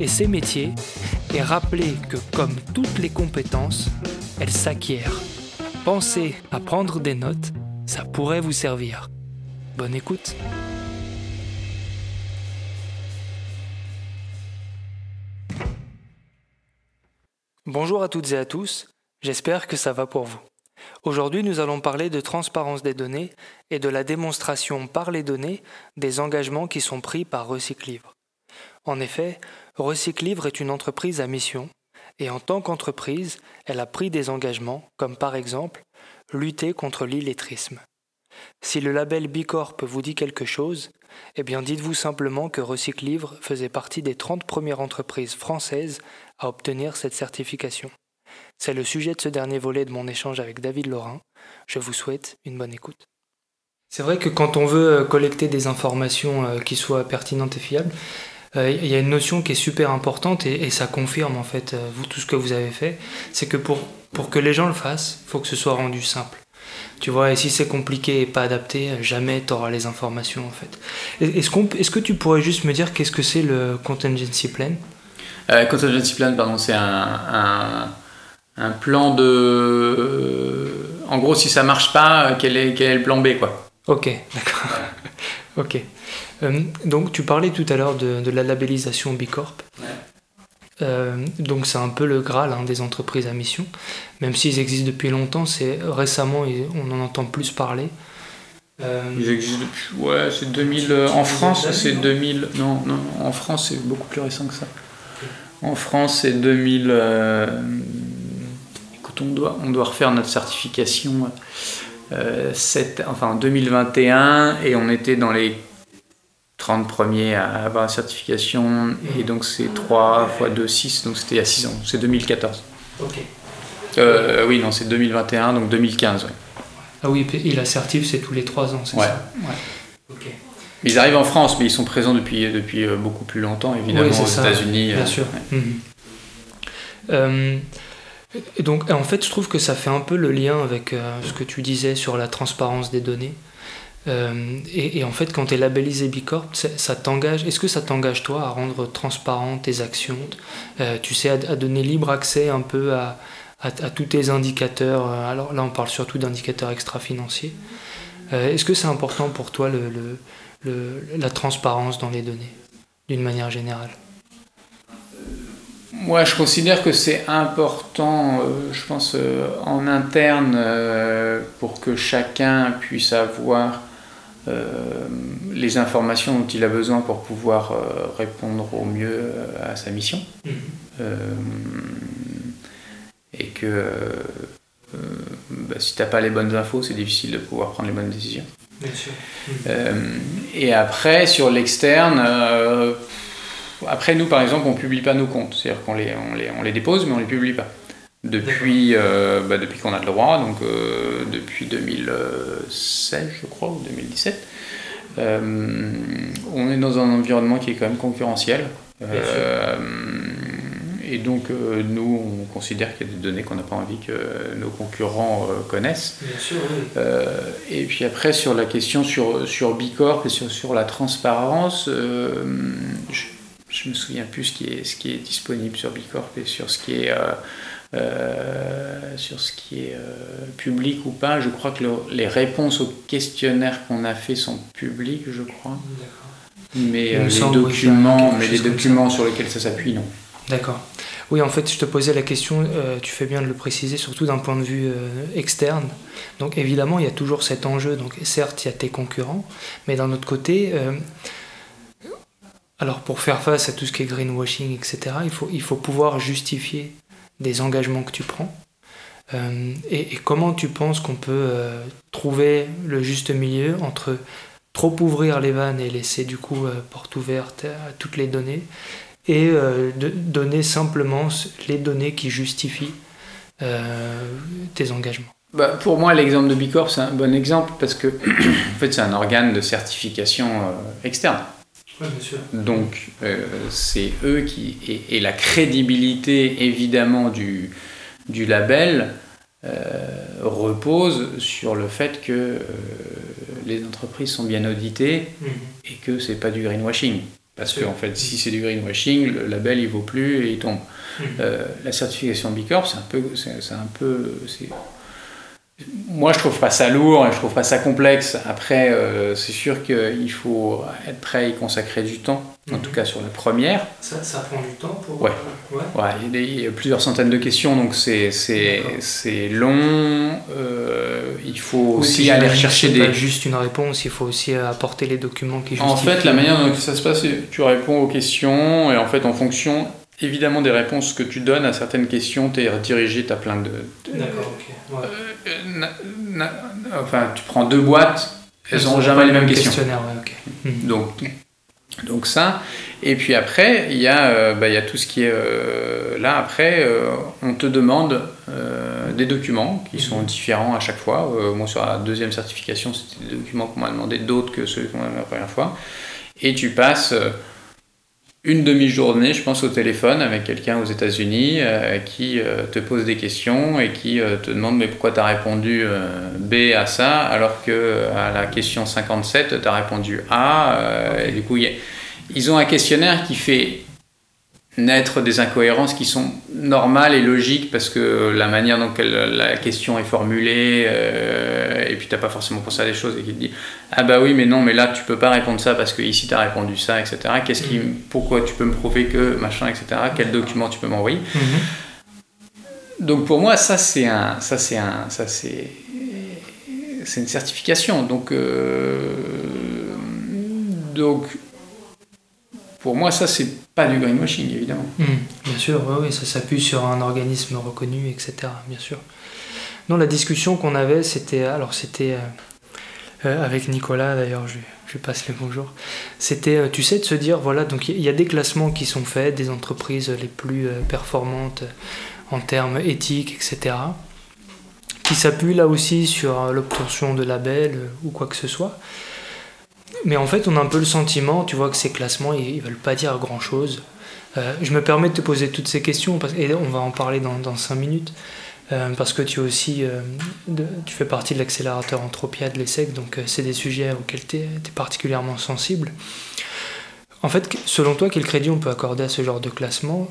et ses métiers et rappeler que comme toutes les compétences, elles s'acquièrent. Pensez à prendre des notes, ça pourrait vous servir. Bonne écoute. Bonjour à toutes et à tous, j'espère que ça va pour vous. Aujourd'hui, nous allons parler de transparence des données et de la démonstration par les données des engagements qui sont pris par Recyclivre. En effet, Recyclivre est une entreprise à mission, et en tant qu'entreprise, elle a pris des engagements, comme par exemple lutter contre l'illettrisme. Si le label Bicorp vous dit quelque chose, eh bien dites-vous simplement que Recyclivre faisait partie des 30 premières entreprises françaises à obtenir cette certification. C'est le sujet de ce dernier volet de mon échange avec David Laurin. Je vous souhaite une bonne écoute. C'est vrai que quand on veut euh, collecter des informations euh, qui soient pertinentes et fiables, il y a une notion qui est super importante et, ça confirme en fait euh, vous, tout ce que vous avez fait, c'est que pour, pour que les gens le fassent, il faut que ce soit rendu simple. Tu vois, et si c'est compliqué et pas adapté, jamais tu auras les informations en fait. Est-ce, qu'on, est-ce que tu pourrais juste me dire qu'est-ce que c'est le contingency plan? Euh, Contingency plan, pardon, c'est un, un, plan de. En gros, si ça marche pas, quel est, quel est le plan B quoi Ok, d'accord. ok. Euh, donc tu parlais tout à l'heure de, la labellisation Bicorp. Euh, donc c'est un peu le Graal hein, des entreprises à mission. Même s'ils existent depuis longtemps, c'est récemment on en entend plus parler. Euh, ils existent depuis. Ouais, c'est 2000. en France, c'est 2000. Non, non, en France, c'est beaucoup plus récent que ça. En France, c'est 2000. Écoute, on doit, on doit refaire notre certification. 7, enfin 2021 et on était dans les 30 premiers à avoir la certification, et donc c'est 3 fois 2, 6, donc c'était il y a 6 ans, c'est 2014. Ok. Euh, oui, non, c'est 2021, donc 2015. Ah oui, et la certif, c'est tous les 3 ans, c'est ça ouais. Ils arrivent en France, mais ils sont présents depuis, depuis euh, beaucoup plus longtemps, évidemment, aux États-Unis. Bien euh, sûr. Mhm. donc, en fait, je trouve que ça fait un peu le lien avec ce que tu disais sur la transparence des données. Euh, et, en fait, quand tu es labellisé Bicorp, ça t'engage. Est-ce que ça t'engage toi à rendre transparent tes actions euh, Tu sais, à, donner libre accès un peu à, tous tes indicateurs. Euh, alors là, on parle surtout d'indicateurs extra-financiers. Est-ce que c'est important pour toi le, la transparence dans les données, d'une manière générale? Moi, je considère que c'est important, je pense, en interne, pour que chacun puisse avoir les informations dont il a besoin pour pouvoir euh, répondre au mieux euh, à sa mission. Mhm. et que bah, si tu n'as pas les bonnes infos, c'est difficile de pouvoir prendre les bonnes décisions. Bien sûr. et après, sur l'externe, après nous par exemple, on ne publie pas nos comptes. C'est-à-dire qu'on les, on les, on les dépose, mais on ne les publie pas depuis, euh, bah, depuis qu'on a le droit, donc euh, depuis 2016 je crois, ou 2017. Euh, on est dans un environnement qui est quand même concurrentiel. et donc nous, on considère qu'il y a des données qu'on n'a pas envie que nos concurrents connaissent. Bien sûr, oui. et puis après, sur la question sur, sur Bicorp et sur, sur la transparence, je, ne me souviens plus ce qui, est, ce qui est disponible sur Bicorp et sur ce qui est euh, sur ce qui est euh, public ou pas. Je crois que les réponses aux questionnaires qu'on a fait sont publiques, je crois. Mais euh, les documents, mais les documents sur lesquels ça s'appuie, non. D'accord. Oui, en fait, je te posais la question, euh, tu fais bien de le préciser, surtout d'un point de vue euh, externe. Donc évidemment, il y a toujours cet enjeu. Donc certes, il y a tes concurrents, mais d'un autre côté, euh, alors pour faire face à tout ce qui est greenwashing, etc., il faut, il faut pouvoir justifier des engagements que tu prends. Et, et, comment tu penses qu'on peut trouver le juste milieu entre trop ouvrir les vannes et laisser du coup porte ouverte à toutes les données et euh, de donner simplement les données qui justifient euh, tes engagements? Bah, pour moi, l'exemple de Bicorp, c'est un bon exemple parce que en fait, c'est un organe de certification euh, externe. bien sûr. Donc, c'est eux qui. Et, la crédibilité, évidemment, du, du label repose sur le fait que les entreprises sont bien auditées mhm. et que c'est pas du greenwashing. Parce qu'en en fait, si c'est du greenwashing, le label il vaut plus et il tombe. Euh, la certification B Corp, c'est un peu, c'est, un peu, moi je trouve pas ça lourd et je trouve pas ça complexe. Après, euh, c'est sûr qu'il faut être prêt à y consacrer du temps, en tout mmh. cas sur la première. Ça, ça prend du temps pour. Ouais. ouais. il, y a, plusieurs centaines de questions, donc c'est, c'est, c'est long. Euh, il faut aussi aller chercher des. Pas juste une réponse, il faut aussi apporter les documents qui justifient. En fait, la manière dont ça se passe, tu réponds aux questions et en fait, en fonction évidemment des réponses que tu donnes à certaines questions, tu es redirigé, tu as plein de. D'accord, ok. Euh, enfin, tu prends deux boîtes, elles n'auront jamais les mêmes questions. Ouais, Donc, donc ça. Et puis après, il y, a, euh, bah, y a tout ce qui est. Euh, là, après, on te demande des documents qui sont mhm. différents à chaque fois. moi, sur la deuxième certification, c'était des documents qu'on m'a demandé d'autres que ceux qu'on m'a demandé la première fois. Et tu passes une demi-journée, je pense, au téléphone avec quelqu'un aux États-Unis euh, qui euh, te pose des questions et qui euh, te demande mais pourquoi tu as répondu B à ça alors que à la question 57 tu as répondu A. Et du coup, ils ont un questionnaire qui fait naître des incohérences qui sont normales et logiques parce que la manière dont la question est formulée euh, et puis t'as pas forcément pensé à des choses et qui te dit ah bah oui mais non mais là tu peux pas répondre ça parce que ici tu as répondu ça etc qu'est-ce qui mm. pourquoi tu peux me prouver que machin etc quel document tu peux m'envoyer. Mm-hmm. donc pour moi ça c'est un ça c'est un ça c'est c'est une certification. Donc euh, donc pour moi, ça, c'est pas du greenwashing, évidemment. Hmm, bien sûr, oui, ça s'appuie sur un organisme reconnu, etc. Bien sûr. Non, la discussion qu'on avait, c'était. Alors, c'était. Euh, euh, avec Nicolas, d'ailleurs, je, je passe les bonjours. C'était, euh, tu sais, de se dire, voilà, donc il y, a des classements qui sont faits, des entreprises les plus performantes en termes éthiques, etc., qui s'appuient là aussi sur l'obtention de labels ou quoi que ce soit. Mais en fait, on a un peu le sentiment, tu vois, que ces classements, ils, veulent pas dire grand-chose. Euh, je me permets de te poser toutes ces questions, parce, et on va en parler dans, dans 5 minutes, euh, parce que tu, aussi, euh, tu fais partie de l'accélérateur Entropia de l'ESSEC, donc c'est des sujets auxquels tu es, particulièrement sensible. En fait, selon toi, quel crédit on peut accorder à ce genre de classement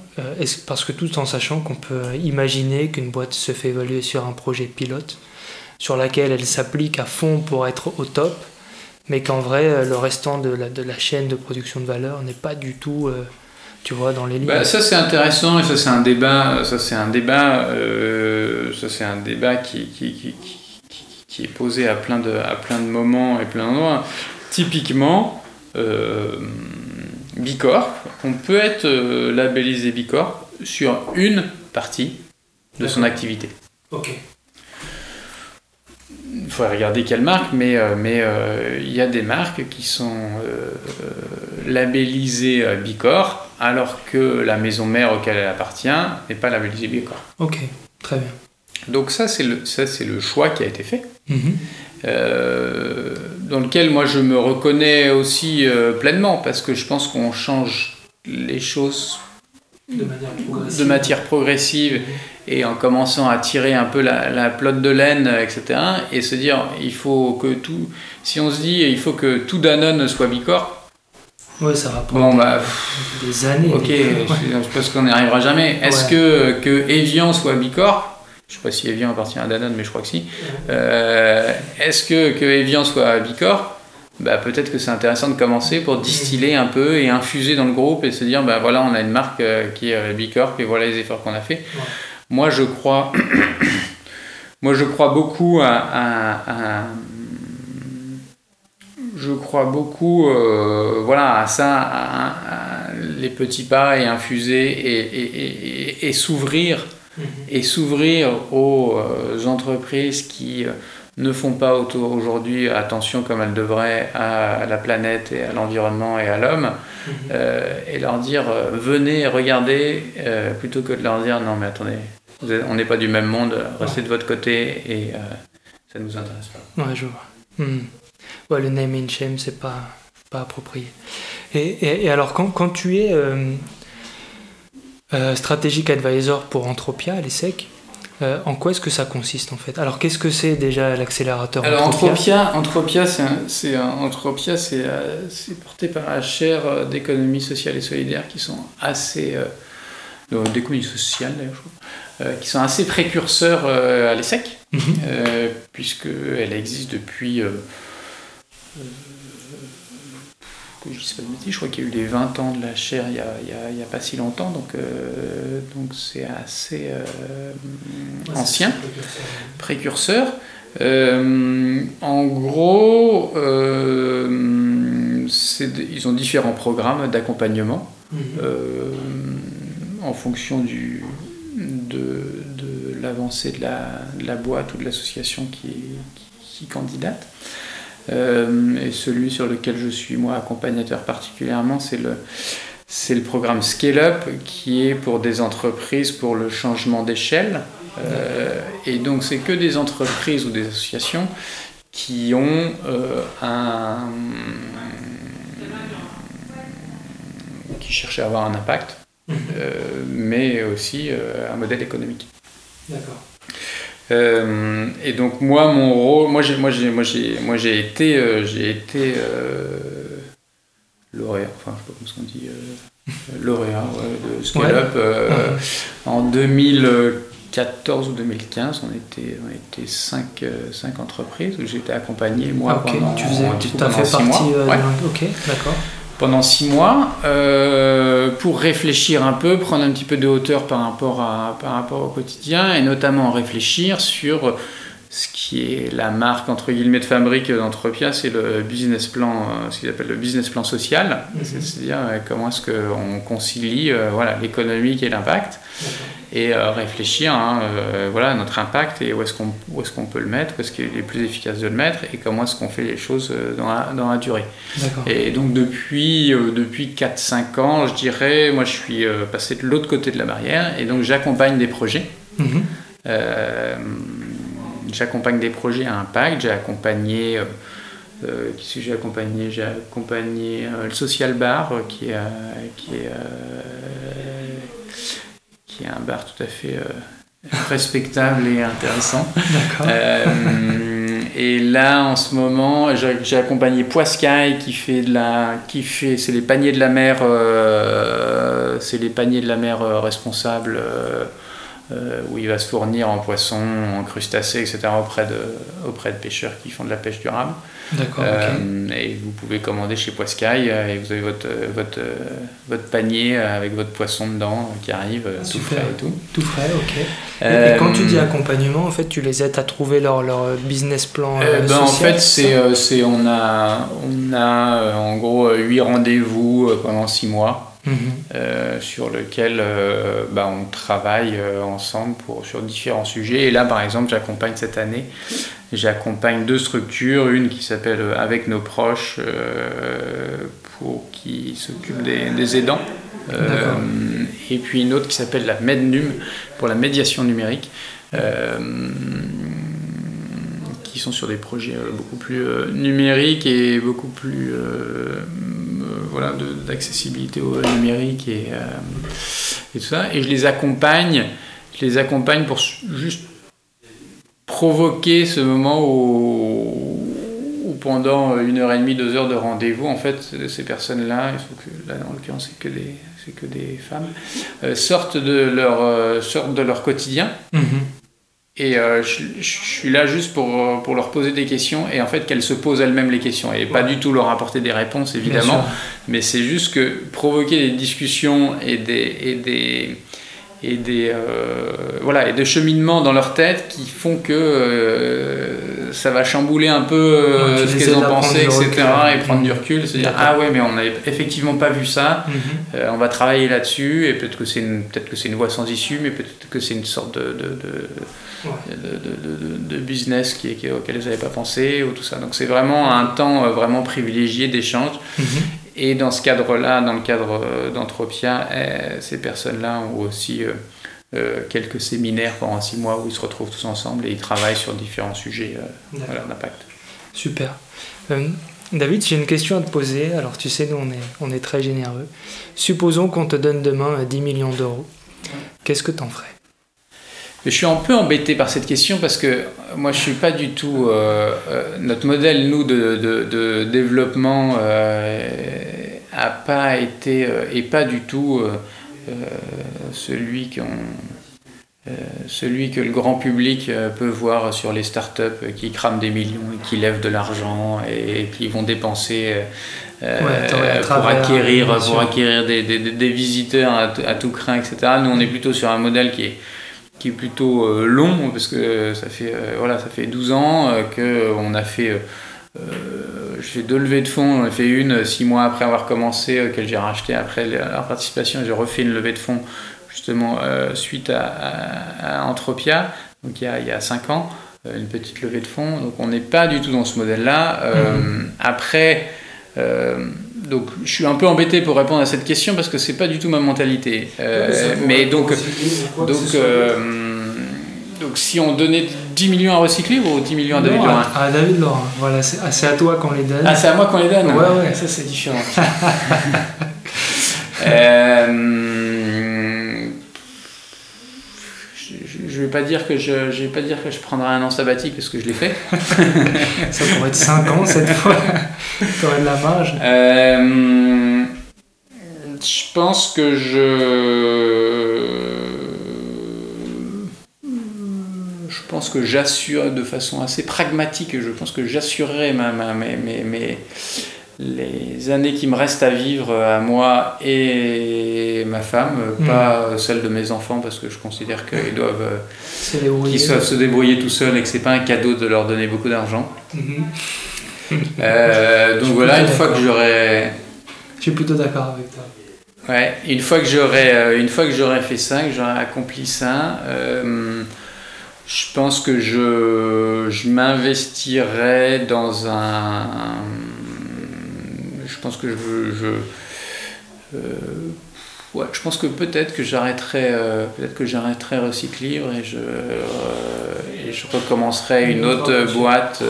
Parce que tout en sachant qu'on peut imaginer qu'une boîte se fait évaluer sur un projet pilote, sur laquelle elle s'applique à fond pour être au top, mais qu'en vrai, euh, le restant de la, de la, chaîne de production de valeur n'est pas du tout, euh, tu vois, dans les lignes. Bah, ça c'est intéressant et ça c'est un débat, ça c'est un débat, euh, ça c'est un débat qui, qui, qui, qui, est posé à plein de, à plein de moments et plein d'endroits. Typiquement, Bicorp, on peut être labellisé Bicorp sur une partie de son activité. Ok faudrait regarder quelle marque, mais euh, mais euh, il y a des marques qui sont euh, labellisées Bicor, alors que la maison mère auquel elle appartient n'est pas labellisée Bicor. Ok, très bien. Donc ça c'est le ça c'est le choix qui a été fait, mhm. dans lequel moi je me reconnais aussi pleinement parce que je pense qu'on change les choses de manière progressive, de matière progressive et en commençant à tirer un peu la, la pelote de laine, etc. Et se dire, il faut que tout. Si on se dit, il faut que tout Danone soit Bicorp. Ouais, ça va prendre bah, des années. Ok, je, pense qu'on n'y arrivera jamais. Est-ce que, que Evian soit Bicorp? Je ne sais pas si Evian appartient à Danone, mais je crois que si. Euh, est-ce que, que Evian soit Bicorp? Bah, peut-être que c'est intéressant de commencer pour distiller un peu et infuser dans le groupe et se dire bah voilà on a une marque qui est Bicorp et voilà les efforts qu'on a fait. Moi je crois moi je crois beaucoup à, je crois beaucoup voilà à ça à, les petits pas et infuser et, et s'ouvrir et s'ouvrir aux euh, entreprises qui euh, ne font pas aujourd'hui attention comme elles devraient à la planète et à l'environnement et à l'homme, mhm. euh, et leur dire venez, regardez, plutôt que de leur dire non mais attendez, on n'est pas du même monde, restez de votre côté et ça ne nous intéresse pas. Ouais, je vois. Hmm. le name and shame, c'est pas, pas approprié. Et, et, alors, quand, quand tu es euh, stratégique Advisor pour Entropia l'ESSEC. Euh, en quoi est-ce que ça consiste en fait? Alors qu'est-ce que c'est déjà l'accélérateur Alors Entropia, Entropia, c'est Entropia, euh, c'est porté par la chaire d'économie sociale et solidaire qui sont assez d'économie sociale d'ailleurs, qui sont assez précurseurs à l'ESSEC, mhm. puisque elle existe depuis je sais pas de je crois qu'il y a eu les 20 ans de la chaire il n'y a, a, pas si longtemps, donc euh, donc c'est assez euh, ancien, précurseur. Euh, en gros, ils ont différents programmes d'accompagnement mhm. en fonction du, de, de l'avancée de la, de la, boîte ou de l'association qui, qui, qui, candidate. Euh, et celui sur lequel je suis moi accompagnateur particulièrement, c'est le, c'est le programme Scale Up qui est pour des entreprises pour le changement d'échelle. Euh, et donc c'est que des entreprises ou des associations qui ont euh, un qui cherchent à avoir un impact, mhm. mais aussi un modèle économique. D'accord. Euh, et donc moi mon rôle, moi j'ai moi j'ai moi j'ai moi j'ai été euh, j'ai été euh, lauréat, enfin je sais pas comment on dit lauréat de Scale Up en 2014 ou 2015 on était on était cinq, cinq entreprises où j'étais accompagné moi ah, pendant tu faisais tu as fait partie ok d'accord. Pendant six mois euh, pour réfléchir un peu, prendre un petit peu de hauteur par rapport, au quotidien et notamment réfléchir sur ce qui est la marque entre guillemets de fabrique d'Entropia, c'est le business plan, euh, ce qu'ils appellent le business plan social, mhm. c'est-à-dire euh, comment est-ce qu'on concilie voilà, l'économique et l'impact et euh, réfléchir hein, euh, voilà, à notre impact et où est-ce qu'on est qu'on peut le mettre, où est-ce qu'il est plus efficace de le mettre et comment est-ce qu'on fait les choses euh, dans la, dans la durée. Et donc depuis, depuis 4-5 ans, je dirais, moi je suis passé de l'autre côté de la barrière et donc j'accompagne des projets. Mhm. J'accompagne des projets à impact, j'ai accompagné... Euh, j'ai accompagné J'ai accompagné le Social Bar, qui est, qui est qui est un bar tout à fait euh, respectable et intéressant. Euh, et là, en ce moment, j'ai accompagné Poiscaille qui fait de la, qui fait, c'est les paniers de la mer, euh, c'est les paniers de la mer responsables. Où il va se fournir en poissons, en crustacés, etc. auprès de, auprès de pêcheurs qui font de la pêche durable. D'accord. Euh, et vous pouvez commander chez Poiscaille euh, et vous avez votre, euh, votre, votre panier avec votre poisson dedans qui arrive ah, tout frais et tout. Tout frais, ok. et, quand tu dis accompagnement, en fait, tu les aides à trouver leur, leur business plan ben, social, En fait, c'est, c'est, on, a, on a en gros 8 rendez-vous pendant 6 mois. Mhm. sur lequel ben, on travaille ensemble pour, sur différents sujets. Et là, par exemple, j'accompagne cette année J'accompagne deux structures, une qui s'appelle euh, Avec nos proches, euh, pour, qui s'occupe des, aidants, euh, et puis une autre qui s'appelle la MedNum, pour la médiation numérique, qui sont sur des projets beaucoup plus numériques et beaucoup plus voilà, d'accessibilité au numérique et, tout ça. Et je les accompagne, je les accompagne pour juste provoquer ce moment où, pendant une heure et demie, deux heures de rendez-vous, en fait, ces personnes-là, il faut que, là, en l'occurrence, c'est que des, que des femmes, euh, sortent, de leur, euh, sortent de leur quotidien. Mm-hmm. Et euh, je, suis là juste pour, pour leur poser des questions et en fait qu'elles se posent elles-mêmes les questions et pas du tout leur apporter des réponses évidemment, mais c'est juste que provoquer des discussions et des, et des, et des, euh, voilà, et des cheminements dans leur tête qui font que euh, ça va chambouler un peu euh, ce qu'elles ont pensé, etc. et prendre du recul, se dire ah ouais mais on n'avait effectivement pas vu ça, mhm. on va travailler là-dessus et peut-être que c'est une, peut-être que c'est une voie sans issue, mais peut-être que c'est une sorte de, de, de, de, business qui, qui, auquel ils n'avaient pas pensé ou tout ça. Donc c'est vraiment un temps vraiment privilégié d'échange. Mhm. Et dans ce cadre-là, dans le cadre euh, d'Anthropia, eh, ces personnes-là ont aussi euh, euh, quelques séminaires pendant six mois où ils se retrouvent tous ensemble et ils travaillent sur différents sujets d'impact. Super. David, j'ai une question à te poser. Alors tu sais, nous on est, on est très généreux. Supposons qu'on te donne demain 10 millions d'euros. Qu'est-ce que tu en ferais? Je suis un peu embêté par cette question parce que moi je suis pas du tout notre modèle nous de, de, de développement a pas été euh, et pas du tout euh, euh, celui celui que le grand public peut voir sur les startups qui crament des millions et qui lèvent de l'argent et, qui vont dépenser pour acquérir, pour acquérir des, des, des visiteurs à, tout craint, etc. Nous, on est plutôt sur un modèle qui est, qui est plutôt long, parce que ça fait, voilà, ça fait 12 ans qu'on a fait euh, j'ai deux levées de fonds, j'en ai fait une six mois après avoir commencé, euh, que j'ai racheté après la participation, j'ai refait une levée de fonds justement euh, suite à, Entropia, donc il y, a, il y a cinq ans, une petite levée de fonds, donc on n'est pas du tout dans ce modèle-là. Mhm. Après, donc je suis un peu embêté pour répondre à cette question parce que c'est pas du tout ma mentalité. mais donc, donc donc si on donnait 10 millions à recycler ou 10 millions à David Laurent À David Laurent, voilà, ah, c'est à toi qu'on les donne. Ah, c'est à moi qu'on les donne Ouais, ouais. Ça, c'est différent. euh, je ne vais pas dire que je, vais pas dire que je prendrai un an sabbatique parce que je l'ai fait. ça pourrait être 5 ans cette fois. tu aurais de la marge. Euh, je pense que je je pense que j'assure de façon assez pragmatique, je pense que j'assurerai ma, ma, mes, mes, les années qui me restent à vivre à moi et ma femme, hmm. pas celles de mes enfants, parce que je considère qu'ils doivent, qu'ils se débrouiller tout seuls et que c'est pas un cadeau de leur donner beaucoup d'argent. Hmm. Euh, donc voilà, une fois que j'aurai... Je suis plutôt d'accord avec toi. Ouais, une fois que j'aurai, euh, une fois que j'aurai fait ça, que j'aurai accompli ça, euh, je pense que je, je m'investirais dans un. Je pense que je. je euh, ouais, je pense que peut-être que j'arrêterai euh, peut-être que j'arrêterai Recyclivre et je, euh, et je recommencerai une autre boîte.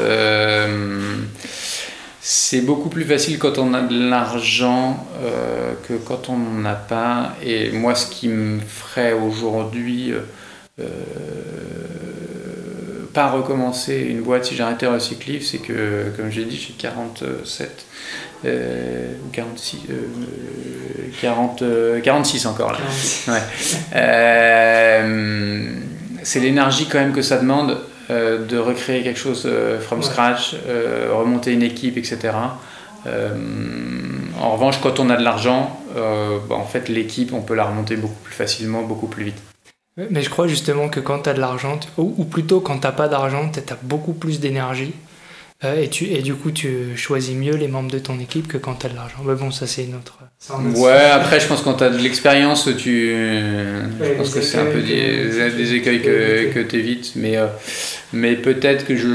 c'est beaucoup plus facile quand on a de l'argent que quand on n'en a pas. Et moi, ce qui me ferait aujourd'hui pas recommencer une boîte si j'arrêtais Recyclive, c'est que, comme j'ai dit, j'ai 47 euh, ou 46, 40, 46 encore là. Euh, c'est l'énergie quand même que ça demande de recréer quelque chose from scratch, remonter une équipe, etc. en revanche, quand on a de l'argent, bah, en fait, l'équipe, on peut la remonter beaucoup plus facilement, beaucoup plus vite. Mais je crois justement que quand tu as de l'argent, ou, plutôt quand tu pas d'argent, tu as beaucoup plus d'énergie. Euh, et, tu, et du coup, tu choisis mieux les membres de ton équipe que quand tu as de l'argent. Mais bon, ça, c'est une autre. ouais, après, je pense que quand tu as de l'expérience, tu. je pense que c'est un peu des, des écueils que, que tu évites. Mais, euh, mais peut-être que je,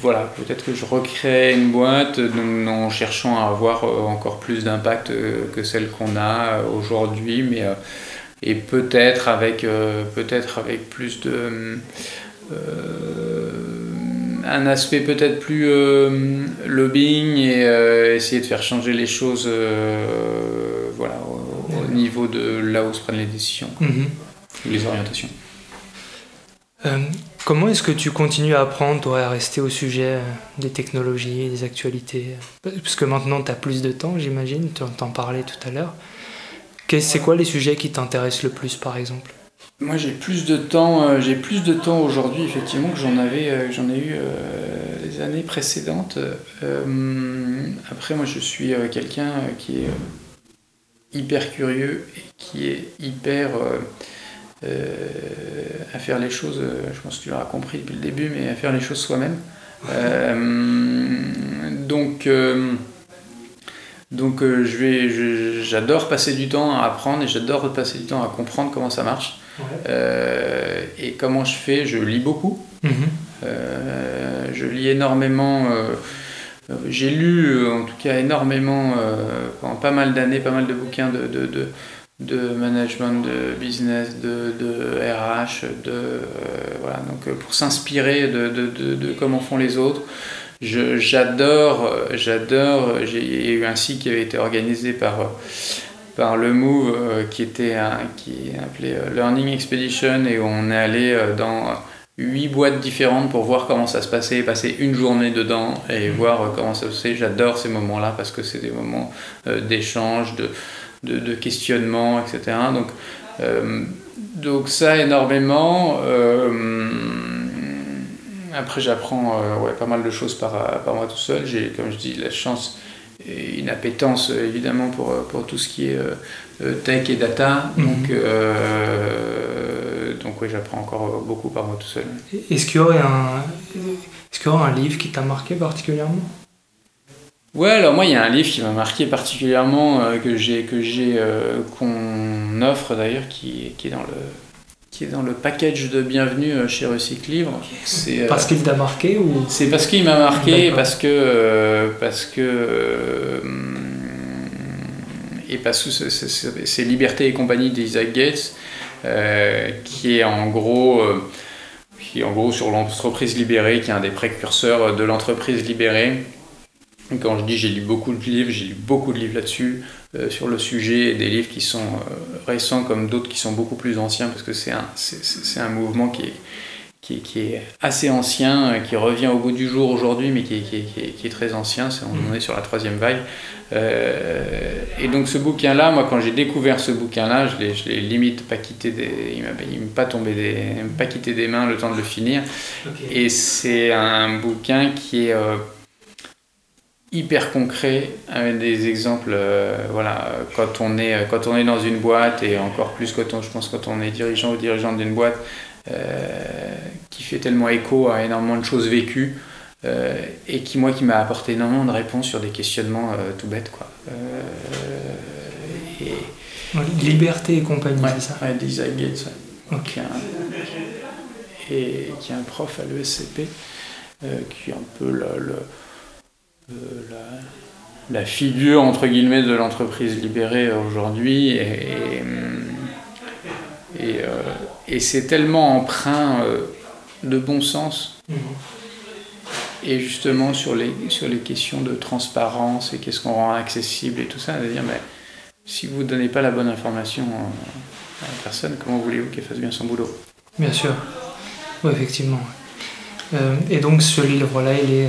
voilà, peut-être que je recrée une boîte en cherchant à avoir euh, encore plus d'impact que celle qu'on a aujourd'hui. Mais et peut-être avec, euh, peut-être avec plus de. Euh, un aspect peut-être plus euh, lobbying et essayer de faire changer les choses voilà, au, niveau de là où se prennent les décisions, mhm. les orientations. comment est-ce que tu continues à apprendre, toi, à rester au sujet des technologies, des actualités? Parce que maintenant, tu as plus de temps, j'imagine, tu en parlais tout à l'heure. C'est quoi les sujets qui t'intéressent le plus, par exemple? Moi j'ai plus de temps, j'ai plus de temps aujourd'hui effectivement que j'en avais, j'en ai eu les années précédentes. après moi je suis quelqu'un qui est hyper curieux et qui est hyper à faire les choses. je pense que tu l'auras compris depuis le début, mais à faire les choses soi-même. donc donc euh, je vais, j'adore passer du temps à apprendre et j'adore passer du temps à comprendre comment ça marche. Euh, et comment je fais, je lis beaucoup. Mhm. Euh, je lis énormément. j'ai lu en tout cas énormément pendant pas mal d'années, pas mal de bouquins de, de, de, de management, de business, de, de RH, de voilà donc pour s'inspirer de, de, comment font les autres j'adore, j'adore, j'ai eu un site qui avait été organisé par, par le Move, euh, qui était un, qui appelé euh, Learning Expedition, et où on est allé euh, dans huit boîtes différentes pour voir comment ça se passait, passer une journée dedans et mmh. voir comment ça se passait. J'adore ces moments-là parce que c'est des moments d'échange, de, de, de, questionnement, etc. Donc, donc ça énormément. Après, j'apprends euh, ouais, pas mal de choses par, euh, par moi tout seul. J'ai, comme je dis, la chance et une appétence euh, évidemment pour, pour tout ce qui est tech et data. Mhm. Donc, donc oui, j'apprends encore beaucoup par moi tout seul. Est-ce qu'il y aurait un, est-ce qu'il y aurait un livre qui t'a marqué particulièrement? Ouais, alors moi il y a un livre qui m'a marqué particulièrement que j'ai que j'ai qu'on offre d'ailleurs qui, qui est dans le qui est dans le package de bienvenue euh, chez Recycle Livre. C'est, parce qu'il t'a marqué ou? C'est parce qu'il m'a marqué, parce que, euh, parce que et parce que c'est Liberté et compagnie d'Isaac Gates, euh, qui est en gros qui est en gros sur l'entreprise libérée, qui est un des précurseurs de l'entreprise libérée. Quand je dis j'ai lu beaucoup de livres, j'ai lu beaucoup de livres là-dessus. Euh, sur le sujet, des livres qui sont euh, récents comme d'autres qui sont beaucoup plus anciens, parce que c'est un, c'est, un mouvement qui est, qui, qui, est assez ancien, euh, qui revient au bout du jour aujourd'hui, mais qui, est très ancien, on est sur la troisième vague. et donc ce bouquin-là, moi quand j'ai découvert ce bouquin-là, je l'ai, je l'ai limite pas quitté des, il m'a, m'a pas tombé des, pas quitté des mains le temps de le finir. Et c'est un bouquin qui est hyper concret avec des exemples euh, voilà quand on est quand on est dans une boîte et encore plus quand on, je pense quand on est dirigeant ou dirigeante d'une boîte euh, qui fait tellement écho à énormément de choses vécues euh, et qui moi qui m'a apporté énormément de réponses sur des questionnements tout bêtes quoi. Liberté et compagnie c'est ça ouais, Isaac Gates qui est un, et qui est un prof à l'ESCP qui est un peu le la, figure entre guillemets de l'entreprise libérée aujourd'hui et, et, euh, c'est tellement empreint euh, de bon sens mhm. et justement sur les, sur les questions de transparence et qu'est-ce qu'on rend accessible et tout ça, c'est-à-dire mais si vous ne donnez pas la bonne information à la personne, comment voulez-vous qu'elle fasse bien son boulot? Bien sûr, oui effectivement. Euh, et donc ce livre-là, il est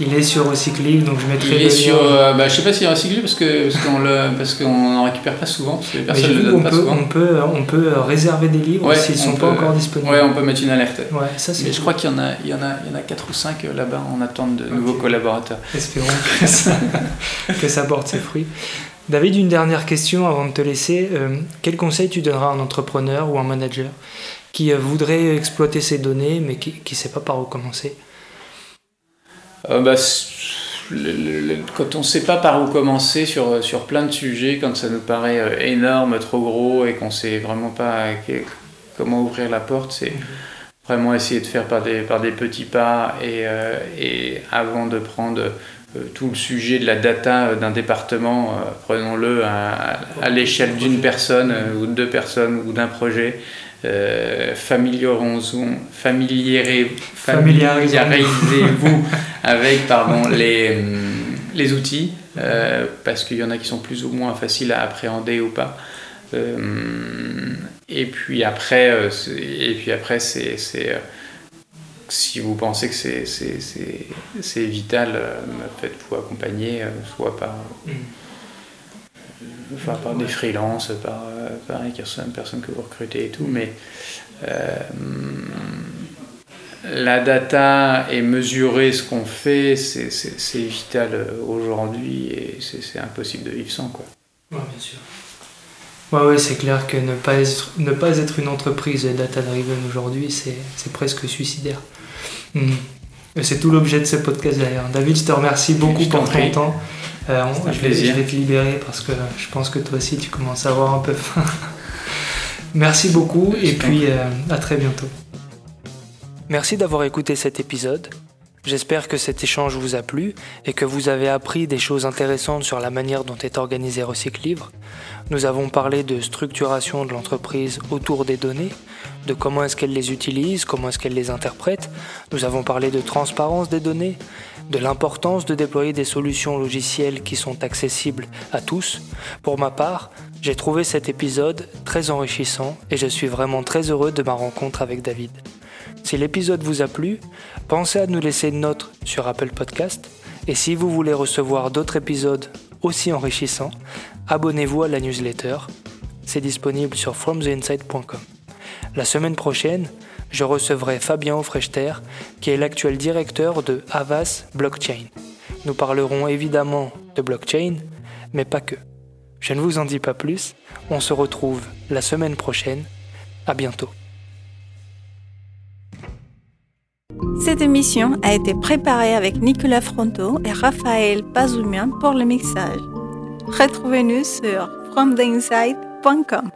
il est sur Recycling, donc je mettrai. Il est sur. Euh, bah, je sais pas s'il est recyclé parce que parce qu'on le parce qu'on n'en récupère pas souvent parce que personne ne le donne on pas peut, souvent. On peut on peut réserver des livres s'ils sont pas encore disponibles. Ouais, on peut mettre une alerte. Ouais, ça c'est. Mais je crois qu'il y en a il y en a il y en a quatre ou cinq euh, là-bas en attente de nouveaux collaborateurs. Espérons que ça, que ça porte ses fruits. David, une dernière question avant de te laisser. Euh, quel conseil tu donneras à un entrepreneur ou un manager qui voudrait exploiter ses données mais qui ne sait pas par où commencer? Euh, bah, quand on ne sait pas par où commencer sur, sur plein de sujets, quand ça nous paraît euh, énorme, trop gros et qu'on ne sait vraiment pas comment ouvrir la porte, c'est vraiment essayer de faire par des, par des petits pas et, euh, et avant de prendre tout le sujet de la data d'un département, prenons-le à, à l'échelle d'une personne ou de deux personnes ou d'un projet euh, familiarisez-vous avec pardon, les, hum, les outils, euh, parce qu'il y en a qui sont plus ou moins faciles à appréhender ou pas. Euh, et puis après, euh, et puis après c'est, si vous pensez que c'est, c'est, vital, faites-vous accompagner, soit par, enfin, par des freelances, par, par les personnes, que vous recrutez et tout, mais la data et mesurer ce qu'on fait, c'est vital aujourd'hui et c'est impossible de vivre sans. Quoi. Ouais, bien sûr. Ouais, ouais c'est clair que ne pas, être, ne pas être une entreprise data-driven aujourd'hui, c'est presque suicidaire. Hmm. C'est tout l'objet de ce podcast d'ailleurs. David, je te remercie beaucoup pour ton temps. Euh, je, vais, je, vais, te libérer parce que je pense que toi aussi tu commences à avoir un peu faim. Merci beaucoup et puis euh, à très bientôt. Merci d'avoir écouté cet épisode. J'espère que cet échange vous a plu et que vous avez appris des choses intéressantes sur la manière dont est organisé Recyclivre. Nous avons parlé de structuration de l'entreprise autour des données, de comment est-ce qu'elle les utilise, comment est-ce qu'elle les interprète. Nous avons parlé de transparence des données, de l'importance de déployer des solutions logicielles qui sont accessibles à tous. Pour ma part, j'ai trouvé cet épisode très enrichissant et je suis vraiment très heureux de ma rencontre avec David. Si l'épisode vous a plu, pensez à nous laisser une note sur Apple Podcast et si vous voulez recevoir d'autres épisodes aussi enrichissants, abonnez-vous à la newsletter. C'est disponible sur fromtheinside.com. La semaine prochaine, je recevrai Fabien Offrechter, qui est l'actuel directeur de Avas Blockchain. Nous parlerons évidemment de blockchain, mais pas que. Je ne vous en dis pas plus, on se retrouve la semaine prochaine. À bientôt. Cette émission a été préparée avec Nicolas Fronto et Raphaël Bazoumian pour le mixage. Retrouvez-nous sur fromtheinside.com.